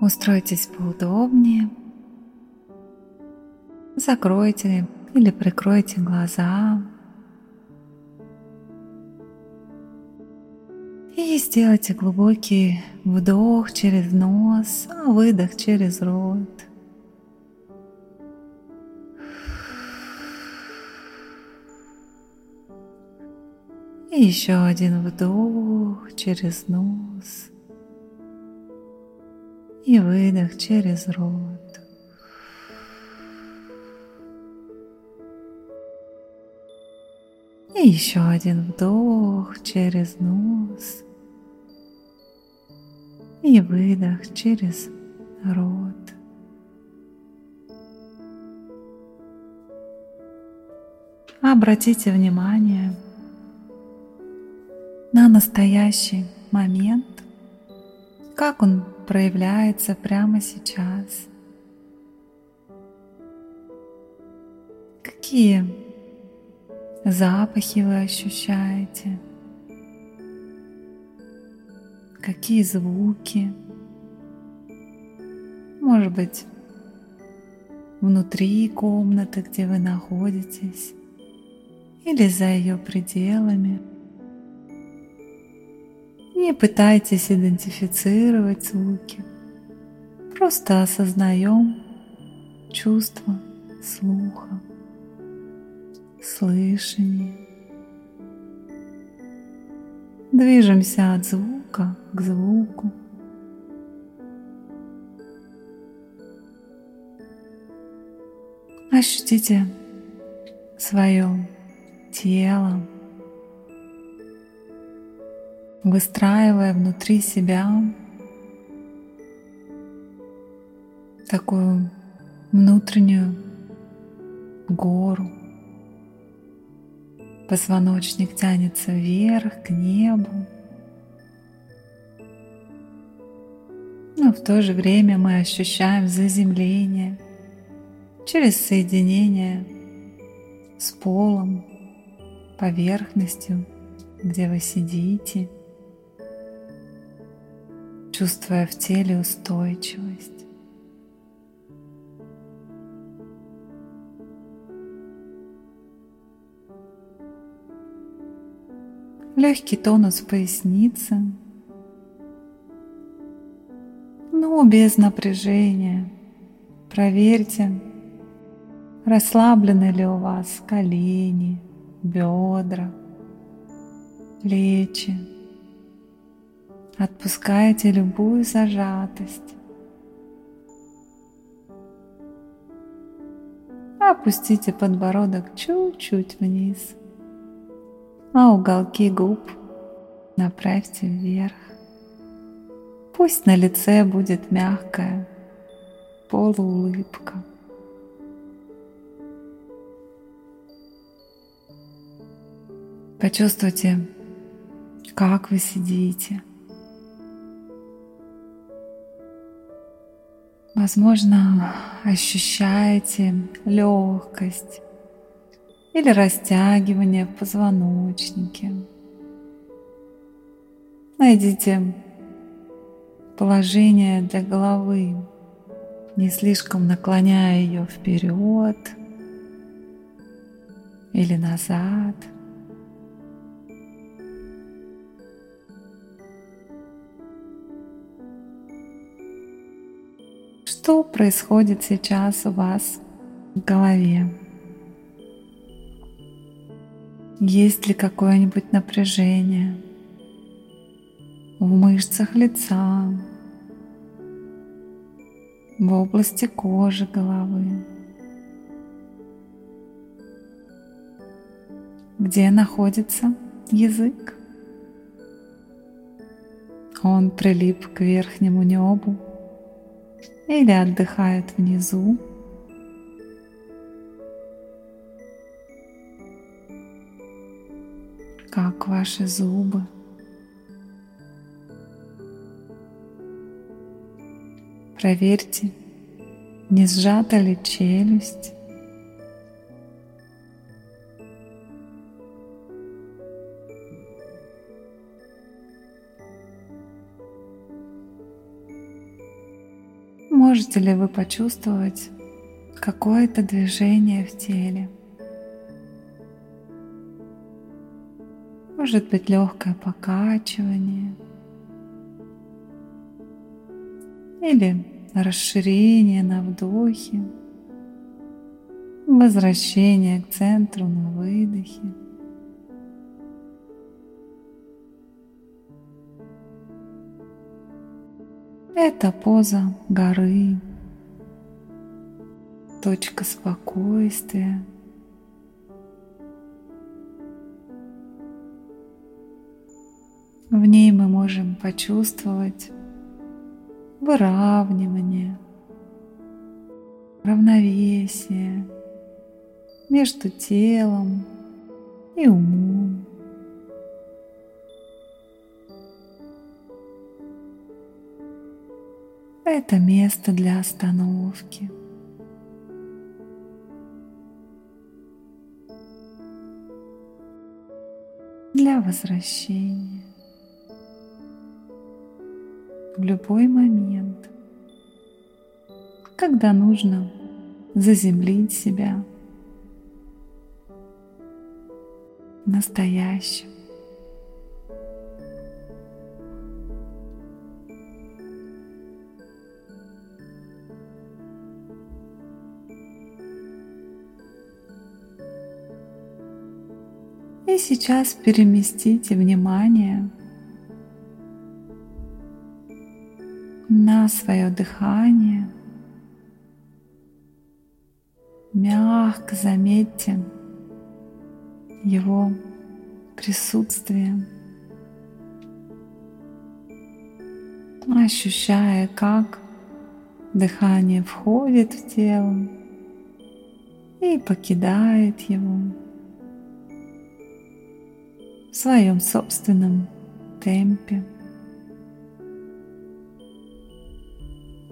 Устройтесь поудобнее. Закройте или прикройте глаза. И сделайте глубокий вдох через нос, а выдох через рот. И еще один вдох через нос и выдох через рот. И еще один вдох через нос и выдох через рот. Обратите внимание на настоящий момент, как он проявляется прямо сейчас. Какие запахи вы ощущаете? Какие звуки? Может быть, внутри комнаты, где вы находитесь, или за ее пределами. Не пытайтесь идентифицировать звуки. Просто осознаем чувство слуха, слышания. Движемся от звука к звуку. Ощутите свое тело, выстраивая внутри себя такую внутреннюю гору. Позвоночник тянется вверх к небу. Но в то же время мы ощущаем заземление через соединение с полом, поверхностью, где вы сидите – чувствуя в теле устойчивость. Легкий тонус в пояснице, но без напряжения. Проверьте, расслаблены ли у вас колени, бедра, плечи. Отпускайте любую зажатость. Опустите подбородок чуть-чуть вниз, а уголки губ направьте вверх. Пусть на лице будет мягкая полуулыбка. Почувствуйте, как вы сидите – Возможно, ощущаете легкость или растягивание в позвоночнике. Найдите положение для головы, не слишком наклоняя ее вперед или назад – Что происходит сейчас у вас в голове? Есть ли какое-нибудь напряжение в мышцах лица, в области кожи головы? Где находится язык? Он прилип к верхнему небу или отдыхает внизу. Как ваши зубы. Проверьте, не сжата ли челюсть. Можете ли вы почувствовать какое-то движение в теле? Может быть легкое покачивание или расширение на вдохе, возвращение к центру на выдохе. Это поза горы, точка спокойствия. В ней мы можем почувствовать выравнивание, равновесие между телом и умом. Это место для остановки. Для возвращения в любой момент, когда нужно заземлить себя настоящим. И сейчас переместите внимание на свое дыхание. Мягко заметьте его присутствие, ощущая, как дыхание входит в тело и покидает его в своем собственном темпе.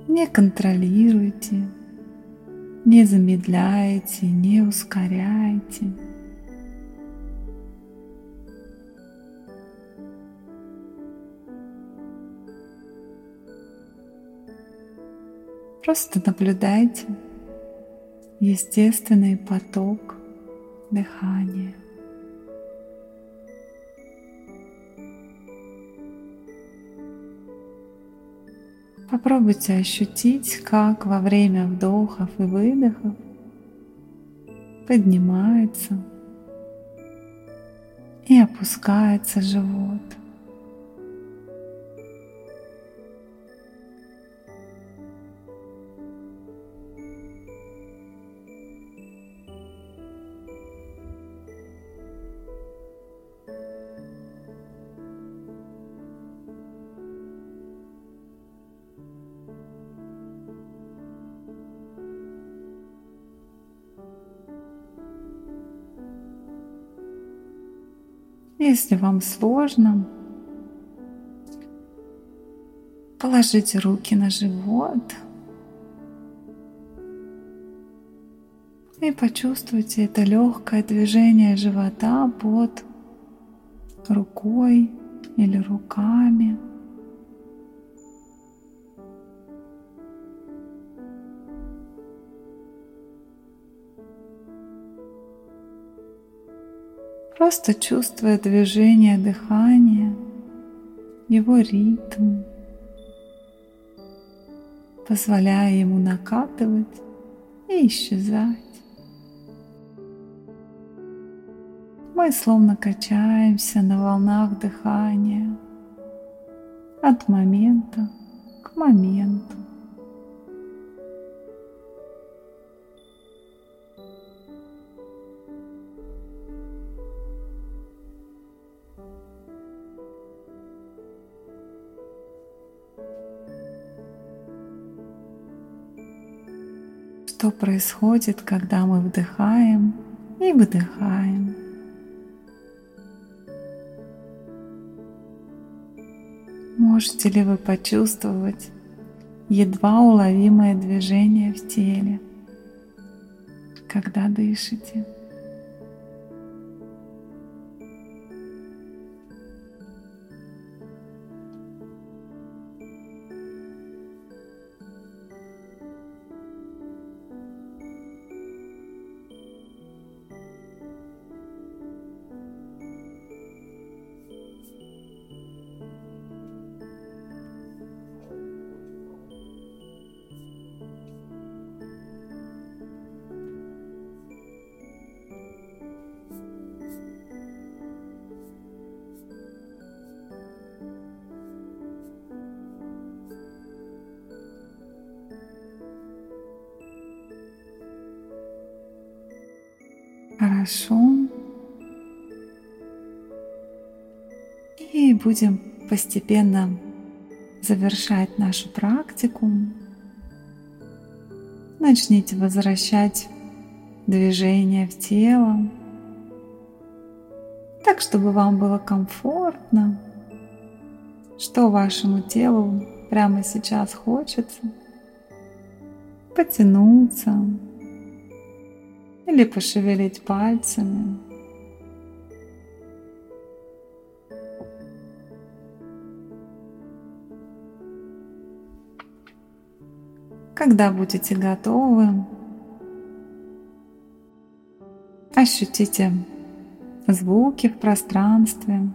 Не контролируйте, не замедляйте, не ускоряйте. Просто наблюдайте естественный поток дыхания. Попробуйте ощутить, как во время вдохов и выдохов поднимается и опускается живот. Если вам сложно, положите руки на живот и почувствуйте это легкое движение живота под рукой или руками. Просто чувствуя движение дыхания, его ритм, позволяя ему накатывать и исчезать. Мы словно качаемся на волнах дыхания от момента к моменту. Что происходит, когда мы вдыхаем и выдыхаем. Можете ли вы почувствовать едва уловимое движение в теле, когда дышите? Хорошо. И будем постепенно завершать нашу практику. Начните возвращать движение в тело, так, чтобы вам было комфортно, что вашему телу прямо сейчас хочется потянуться или пошевелить пальцами. Когда будете готовы, ощутите звуки в пространстве,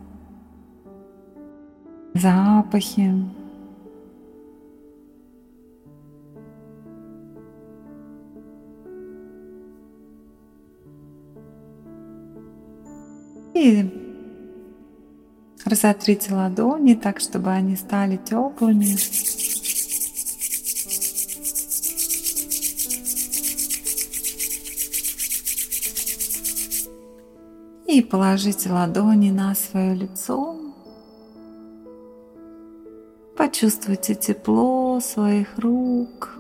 запахи. И разотрите ладони так, чтобы они стали теплыми. И положите ладони на свое лицо. Почувствуйте тепло своих рук.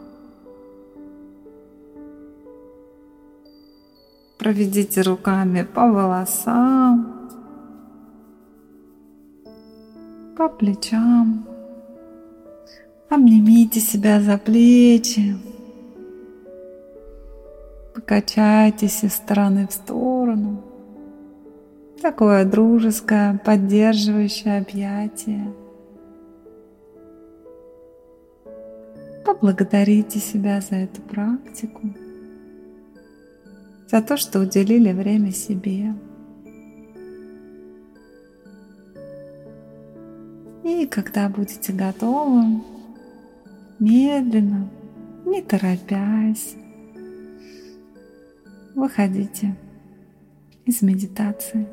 Проведите руками по волосам, по плечам. Обнимите себя за плечи. Покачайтесь из стороны в сторону. Такое дружеское, поддерживающее объятие. Поблагодарите себя за эту практику, за то, что уделили время себе. И когда будете готовы, медленно, не торопясь, выходите из медитации.